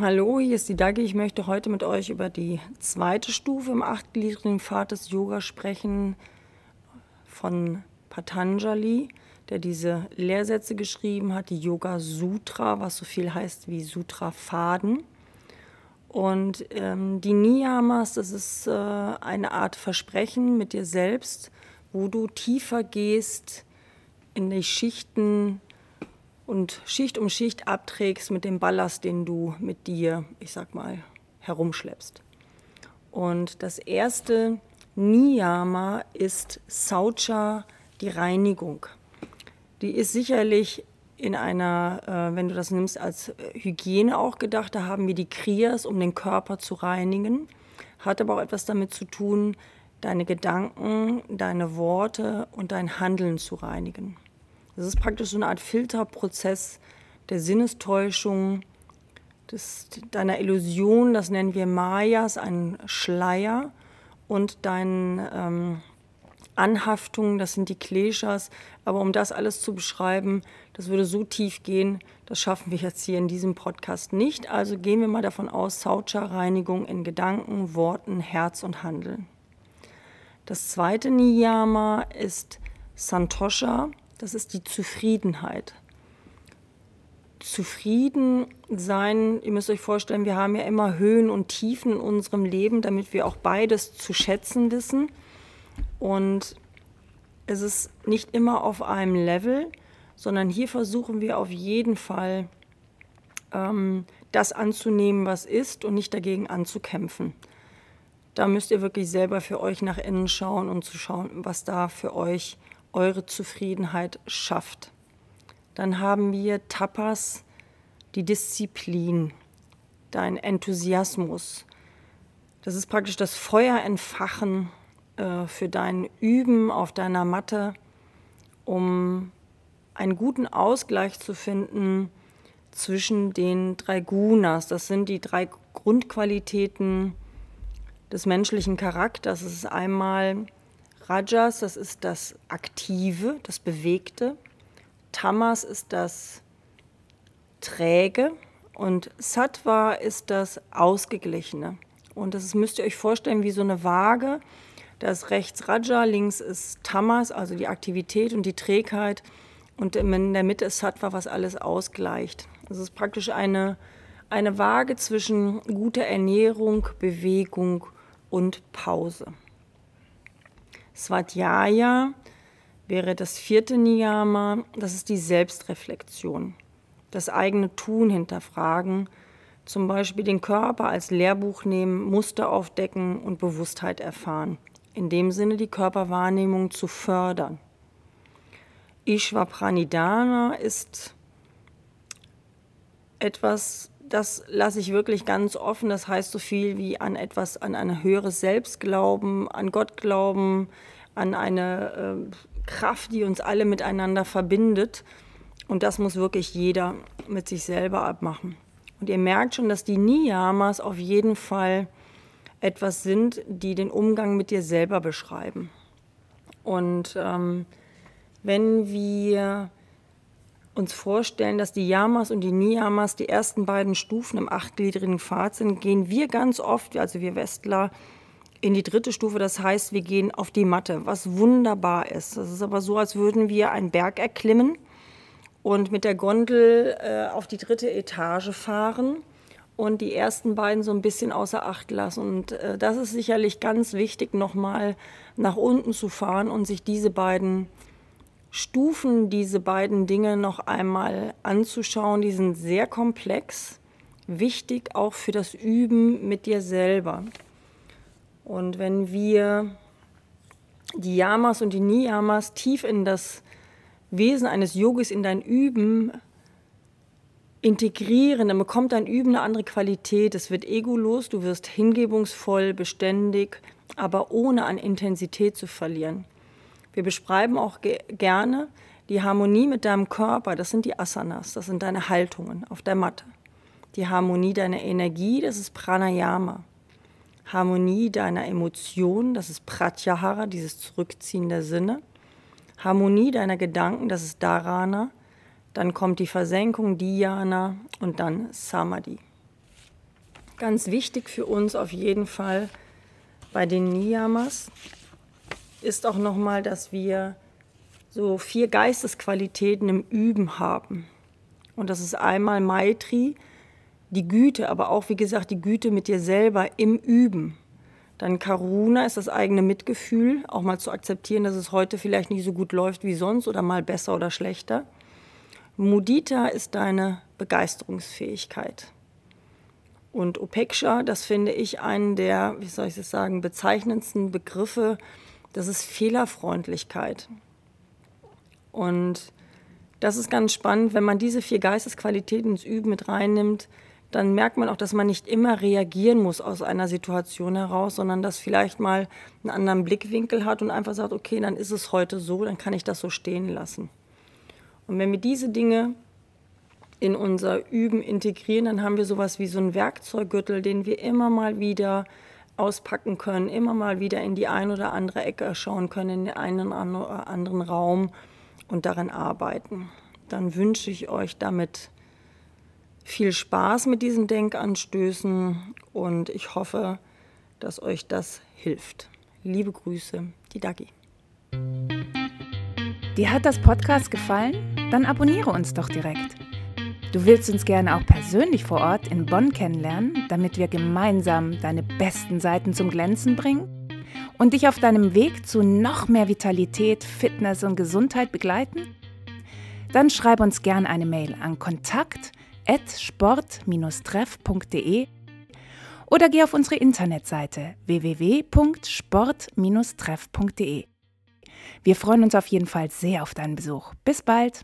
Hallo, hier ist die Dagi. Ich möchte heute mit euch über die zweite Stufe im achtgliedrigen Pfad des Yoga sprechen von Patanjali, der diese Lehrsätze geschrieben hat, die Yoga Sutra, was so viel heißt wie Sutra Faden. Und ähm, die Niyamas, das ist äh, eine Art Versprechen mit dir selbst, wo du tiefer gehst in die Schichten und Schicht um Schicht abträgst mit dem Ballast, den du mit dir, ich sag mal, herumschleppst. Und das erste Niyama ist Saucha, die Reinigung. Die ist sicherlich in einer, äh, wenn du das nimmst, als Hygiene auch gedacht. Da haben wir die Kriyas, um den Körper zu reinigen. Hat aber auch etwas damit zu tun, deine Gedanken, deine Worte und dein Handeln zu reinigen. Das ist praktisch so eine Art Filterprozess der Sinnestäuschung, des, deiner Illusion, das nennen wir Mayas, ein Schleier, und deinen ähm, Anhaftungen, das sind die Kleshas. Aber um das alles zu beschreiben, das würde so tief gehen, das schaffen wir jetzt hier in diesem Podcast nicht. Also gehen wir mal davon aus, Saucha-Reinigung in Gedanken, Worten, Herz und Handeln. Das zweite Niyama ist Santosha. Das ist die Zufriedenheit. Zufrieden sein, ihr müsst euch vorstellen, wir haben ja immer Höhen und Tiefen in unserem Leben, damit wir auch beides zu schätzen wissen. Und es ist nicht immer auf einem Level, sondern hier versuchen wir auf jeden Fall ähm, das anzunehmen, was ist und nicht dagegen anzukämpfen. Da müsst ihr wirklich selber für euch nach innen schauen und zu schauen, was da für euch eure Zufriedenheit schafft. Dann haben wir Tapas, die Disziplin, dein Enthusiasmus. Das ist praktisch das Feuer entfachen äh, für dein Üben auf deiner Matte, um einen guten Ausgleich zu finden zwischen den drei Gunas. Das sind die drei Grundqualitäten des menschlichen Charakters. Es ist einmal Rajas, das ist das Aktive, das Bewegte. Tamas ist das Träge und Sattva ist das Ausgeglichene. Und das müsst ihr euch vorstellen wie so eine Waage. Da ist rechts Raja, links ist Tamas, also die Aktivität und die Trägheit. Und in der Mitte ist Sattva, was alles ausgleicht. Das ist praktisch eine, eine Waage zwischen guter Ernährung, Bewegung und Pause. Svadhyaya wäre das vierte Niyama, das ist die Selbstreflexion, das eigene Tun hinterfragen, zum Beispiel den Körper als Lehrbuch nehmen, Muster aufdecken und Bewusstheit erfahren. In dem Sinne die Körperwahrnehmung zu fördern. Ishvapranidhana ist etwas, das lasse ich wirklich ganz offen. Das heißt so viel wie an etwas, an ein höheres Selbst glauben, an Gott glauben, an eine äh, Kraft, die uns alle miteinander verbindet. Und das muss wirklich jeder mit sich selber abmachen. Und ihr merkt schon, dass die Niyamas auf jeden Fall etwas sind, die den Umgang mit dir selber beschreiben. Und ähm, wenn wir uns vorstellen, dass die Yamas und die Niyamas die ersten beiden Stufen im achtgliedrigen Pfad sind, gehen wir ganz oft, also wir Westler, in die dritte Stufe. Das heißt, wir gehen auf die Matte, was wunderbar ist. Das ist aber so, als würden wir einen Berg erklimmen und mit der Gondel äh, auf die dritte Etage fahren und die ersten beiden so ein bisschen außer Acht lassen. Und äh, das ist sicherlich ganz wichtig, nochmal nach unten zu fahren und sich diese beiden Stufen, diese beiden Dinge noch einmal anzuschauen. Die sind sehr komplex, wichtig auch für das Üben mit dir selber. Und wenn wir die Yamas und die Niyamas tief in das Wesen eines Yogis, in dein Üben integrieren, dann bekommt dein Üben eine andere Qualität. Es wird egolos, du wirst hingebungsvoll, beständig, aber ohne an Intensität zu verlieren. Wir beschreiben auch ge gerne die Harmonie mit deinem Körper, das sind die Asanas, das sind deine Haltungen auf der Matte. Die Harmonie deiner Energie, das ist Pranayama. Harmonie deiner Emotionen, das ist Pratyahara, dieses Zurückziehen der Sinne. Harmonie deiner Gedanken, das ist Dharana. Dann kommt die Versenkung, Dhyana und dann Samadhi. Ganz wichtig für uns auf jeden Fall bei den Niyamas ist auch nochmal, dass wir so vier Geistesqualitäten im Üben haben. Und das ist einmal Maitri, die Güte, aber auch, wie gesagt, die Güte mit dir selber im Üben. Dann Karuna ist das eigene Mitgefühl, auch mal zu akzeptieren, dass es heute vielleicht nicht so gut läuft wie sonst oder mal besser oder schlechter. Mudita ist deine Begeisterungsfähigkeit. Und Upeksha, das finde ich einen der, wie soll ich das sagen, bezeichnendsten Begriffe, das ist Fehlerfreundlichkeit. Und das ist ganz spannend, wenn man diese vier Geistesqualitäten ins Üben mit reinnimmt, dann merkt man auch, dass man nicht immer reagieren muss aus einer Situation heraus, sondern dass vielleicht mal einen anderen Blickwinkel hat und einfach sagt, okay, dann ist es heute so, dann kann ich das so stehen lassen. Und wenn wir diese Dinge in unser Üben integrieren, dann haben wir sowas wie so einen Werkzeuggürtel, den wir immer mal wieder auspacken können, immer mal wieder in die ein oder andere Ecke schauen können, in den einen oder anderen Raum und daran arbeiten. Dann wünsche ich euch damit viel Spaß mit diesen Denkanstößen und ich hoffe, dass euch das hilft. Liebe Grüße, die Dagi. Dir hat das Podcast gefallen? Dann abonniere uns doch direkt. Du willst uns gerne auch persönlich vor Ort in Bonn kennenlernen, damit wir gemeinsam deine besten Seiten zum Glänzen bringen und dich auf deinem Weg zu noch mehr Vitalität, Fitness und Gesundheit begleiten? Dann schreib uns gerne eine Mail an kontakt@sport-treff.de oder geh auf unsere Internetseite www.sport-treff.de. Wir freuen uns auf jeden Fall sehr auf deinen Besuch. Bis bald!